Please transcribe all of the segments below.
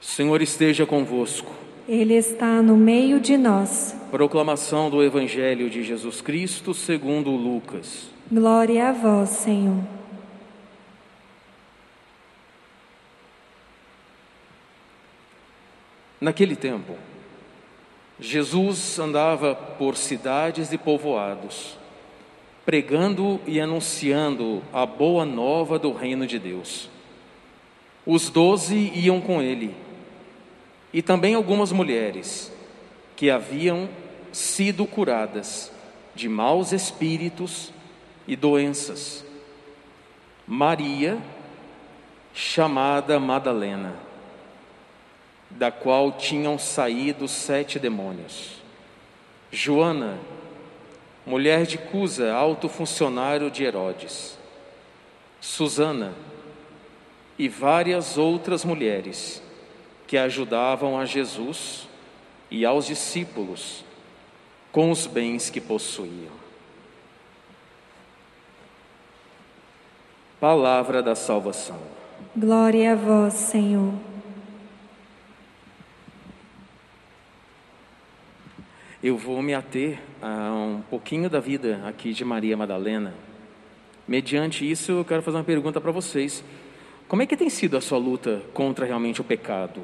Senhor esteja convosco. Ele está no meio de nós. Proclamação do Evangelho de Jesus Cristo segundo Lucas. Glória a vós, Senhor. Naquele tempo, Jesus andava por cidades e povoados, pregando e anunciando a boa nova do reino de Deus. Os doze iam com ele, e também algumas mulheres que haviam sido curadas de maus espíritos e doenças. Maria, chamada Madalena, da qual tinham saído sete demônios. Joana, mulher de Cusa, alto funcionário de Herodes. Susana e várias outras mulheres que ajudavam a Jesus e aos discípulos com os bens que possuíam. Palavra da salvação. Glória a vós, Senhor. Eu vou me ater a um pouquinho da vida aqui de Maria Madalena. Mediante isso, eu quero fazer uma pergunta para vocês. Como é que tem sido a sua luta contra realmente o pecado?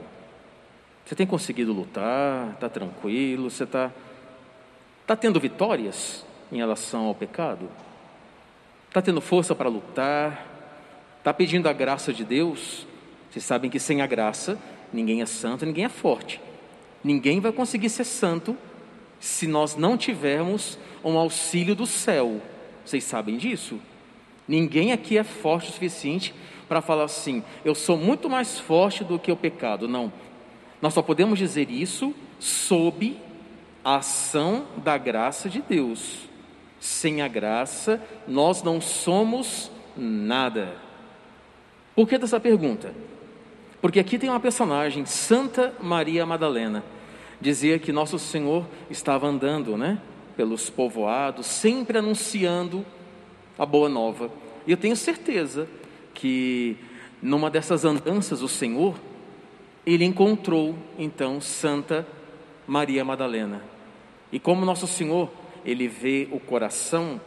Você tem conseguido lutar? Está tranquilo? Você está tá tendo vitórias em relação ao pecado? Está tendo força para lutar? Está pedindo a graça de Deus? Vocês sabem que sem a graça, ninguém é santo, ninguém é forte. Ninguém vai conseguir ser santo se nós não tivermos um auxílio do céu. Vocês sabem disso? Ninguém aqui é forte o suficiente para falar assim: eu sou muito mais forte do que o pecado. Não. Nós só podemos dizer isso sob a ação da graça de Deus. Sem a graça, nós não somos nada. Por que dessa pergunta? Porque aqui tem uma personagem, Santa Maria Madalena dizia que nosso Senhor estava andando, né, pelos povoados, sempre anunciando a boa nova. E eu tenho certeza que numa dessas andanças o Senhor, ele encontrou então Santa Maria Madalena. E como nosso Senhor, ele vê o coração,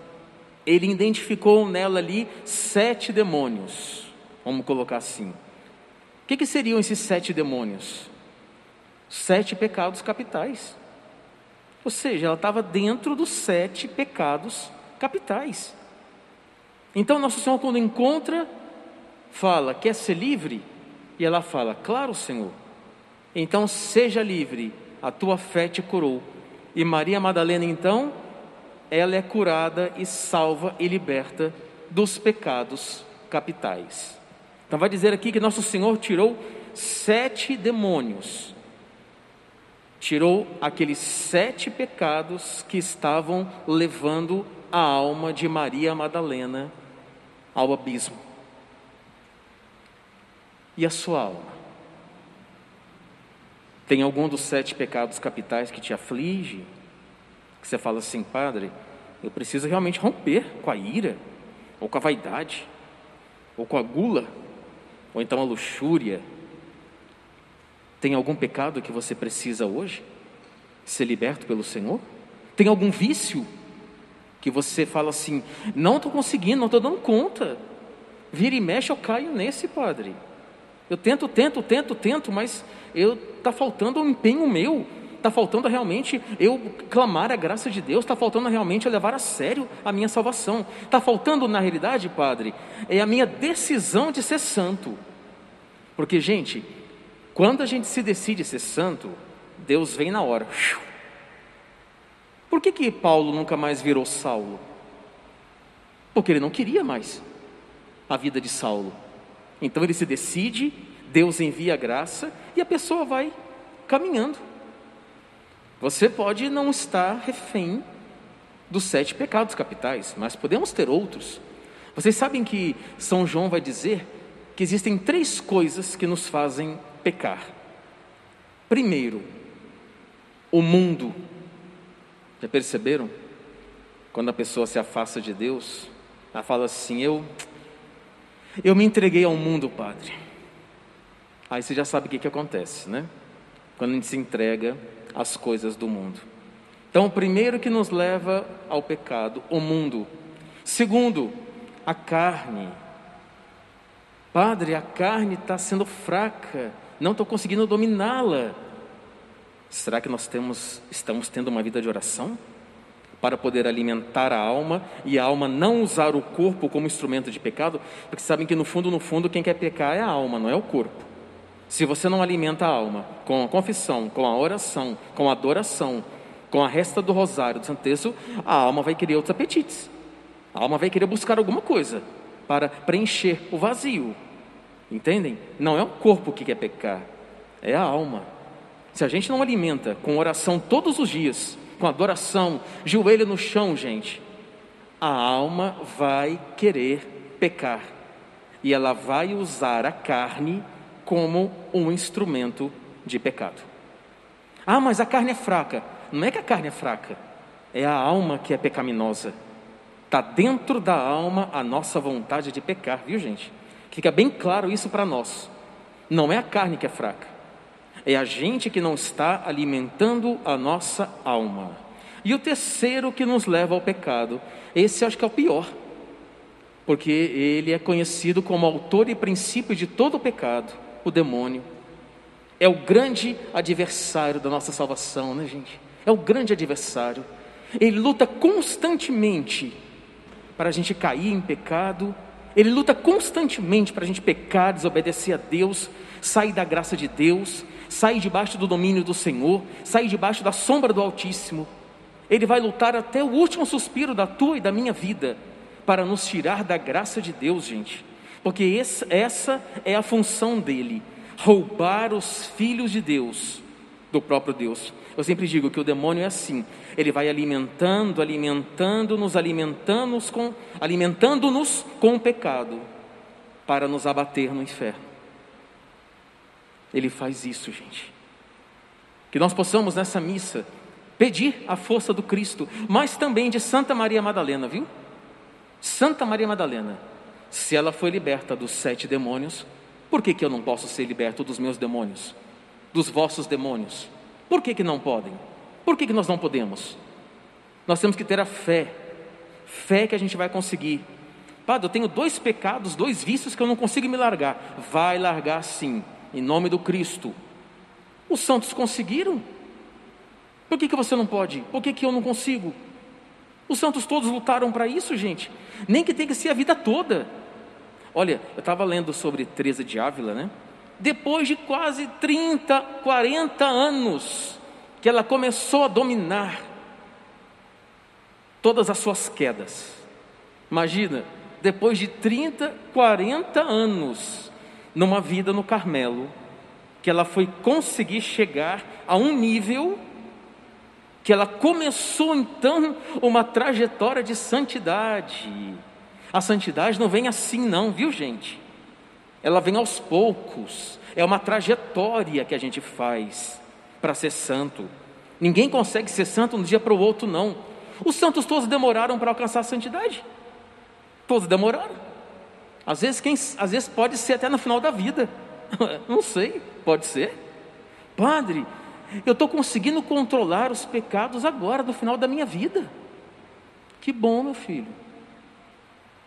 ele identificou nela ali sete demônios. Vamos colocar assim. O que, que seriam esses sete demônios? sete pecados capitais. Ou seja, ela estava dentro dos sete pecados capitais. Então, Nosso Senhor, quando encontra, fala: Quer ser livre? E ela fala: Claro, Senhor. Então, seja livre, a tua fé te curou. E Maria Madalena, então, ela é curada e salva e liberta dos pecados capitais. Então, vai dizer aqui que Nosso Senhor tirou sete demônios tirou aqueles sete pecados que estavam levando a alma de Maria Madalena ao abismo. E a sua alma? Tem algum dos sete pecados capitais que te aflige? Que você fala assim, padre, eu preciso realmente romper com a ira, ou com a vaidade, ou com a gula, ou então a luxúria, tem algum pecado que você precisa hoje ser liberto pelo Senhor? Tem algum vício que você fala assim: não estou conseguindo, não estou dando conta. Vira e mexe, eu caio nesse, padre. Eu tento, tento, tento, tento, mas eu está faltando um empenho meu. Está faltando realmente eu clamar a graça de Deus, está faltando realmente eu levar a sério a minha salvação. Está faltando, na realidade, Padre, é a minha decisão de ser santo. Porque, gente, quando a gente se decide ser santo, Deus vem na hora. Por que, que Paulo nunca mais virou Saulo? Porque ele não queria mais a vida de Saulo. Então ele se decide, Deus envia a graça e a pessoa vai caminhando. Você pode não estar refém dos sete pecados capitais, mas podemos ter outros. Vocês sabem que São João vai dizer que existem três coisas que nos fazem pecar. Primeiro, o mundo. Já perceberam? Quando a pessoa se afasta de Deus, ela fala assim: Eu, eu me entreguei ao mundo, Padre. Aí você já sabe o que, que acontece, né? Quando a gente se entrega às coisas do mundo. Então, o primeiro que nos leva ao pecado, o mundo. Segundo, a carne. Padre, a carne está sendo fraca, não estou conseguindo dominá-la. Será que nós temos, estamos tendo uma vida de oração? Para poder alimentar a alma e a alma não usar o corpo como instrumento de pecado, porque sabem que no fundo, no fundo, quem quer pecar é a alma, não é o corpo. Se você não alimenta a alma com a confissão, com a oração, com a adoração, com a resta do rosário do Santo Texto, a alma vai querer outros apetites. A alma vai querer buscar alguma coisa para preencher o vazio. Entendem? Não é o corpo que quer pecar, é a alma. Se a gente não alimenta com oração todos os dias, com adoração, joelho no chão, gente, a alma vai querer pecar. E ela vai usar a carne como um instrumento de pecado. Ah, mas a carne é fraca. Não é que a carne é fraca, é a alma que é pecaminosa. Está dentro da alma a nossa vontade de pecar, viu gente? Fica bem claro isso para nós. Não é a carne que é fraca, é a gente que não está alimentando a nossa alma. E o terceiro que nos leva ao pecado, esse acho que é o pior, porque ele é conhecido como autor e princípio de todo o pecado, o demônio. É o grande adversário da nossa salvação, né, gente? É o grande adversário. Ele luta constantemente para a gente cair em pecado, ele luta constantemente para a gente pecar, desobedecer a Deus, sair da graça de Deus, sair debaixo do domínio do Senhor, sair debaixo da sombra do Altíssimo. Ele vai lutar até o último suspiro da tua e da minha vida para nos tirar da graça de Deus, gente. Porque essa é a função dele: roubar os filhos de Deus, do próprio Deus. Eu sempre digo que o demônio é assim, ele vai alimentando, alimentando-nos, alimentando-nos com, alimentando-nos com o pecado para nos abater no inferno. Ele faz isso, gente. Que nós possamos nessa missa pedir a força do Cristo, mas também de Santa Maria Madalena, viu? Santa Maria Madalena, se ela foi liberta dos sete demônios, por que, que eu não posso ser liberto dos meus demônios, dos vossos demônios? Por que, que não podem? Por que, que nós não podemos? Nós temos que ter a fé, fé que a gente vai conseguir. Padre, eu tenho dois pecados, dois vícios que eu não consigo me largar. Vai largar sim, em nome do Cristo. Os santos conseguiram. Por que, que você não pode? Por que, que eu não consigo? Os santos todos lutaram para isso, gente. Nem que tenha que ser a vida toda. Olha, eu estava lendo sobre Teresa de Ávila, né? depois de quase 30, 40 anos, que ela começou a dominar todas as suas quedas. Imagina, depois de 30, 40 anos numa vida no Carmelo, que ela foi conseguir chegar a um nível que ela começou então uma trajetória de santidade. A santidade não vem assim, não, viu gente? ela vem aos poucos, é uma trajetória que a gente faz para ser santo. Ninguém consegue ser santo de um dia para o outro, não. Os santos todos demoraram para alcançar a santidade. Todos demoraram. Às vezes, quem, às vezes pode ser até no final da vida. Não sei, pode ser. Padre, eu estou conseguindo controlar os pecados agora, no final da minha vida. Que bom, meu filho.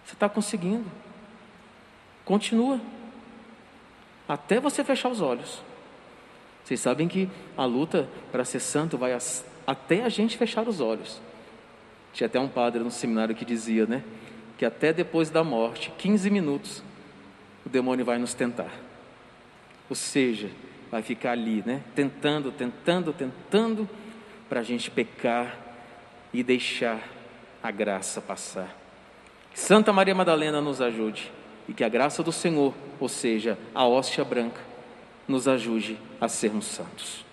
Você está conseguindo. Continua até você fechar os olhos. Vocês sabem que a luta para ser santo vai até a gente fechar os olhos. Tinha até um padre no seminário que dizia, né? Que até depois da morte, 15 minutos, o demônio vai nos tentar. Ou seja, vai ficar ali, né? Tentando, tentando, tentando, para a gente pecar e deixar a graça passar. Santa Maria Madalena nos ajude e que a graça do Senhor, ou seja, a hóstia branca, nos ajude a sermos santos.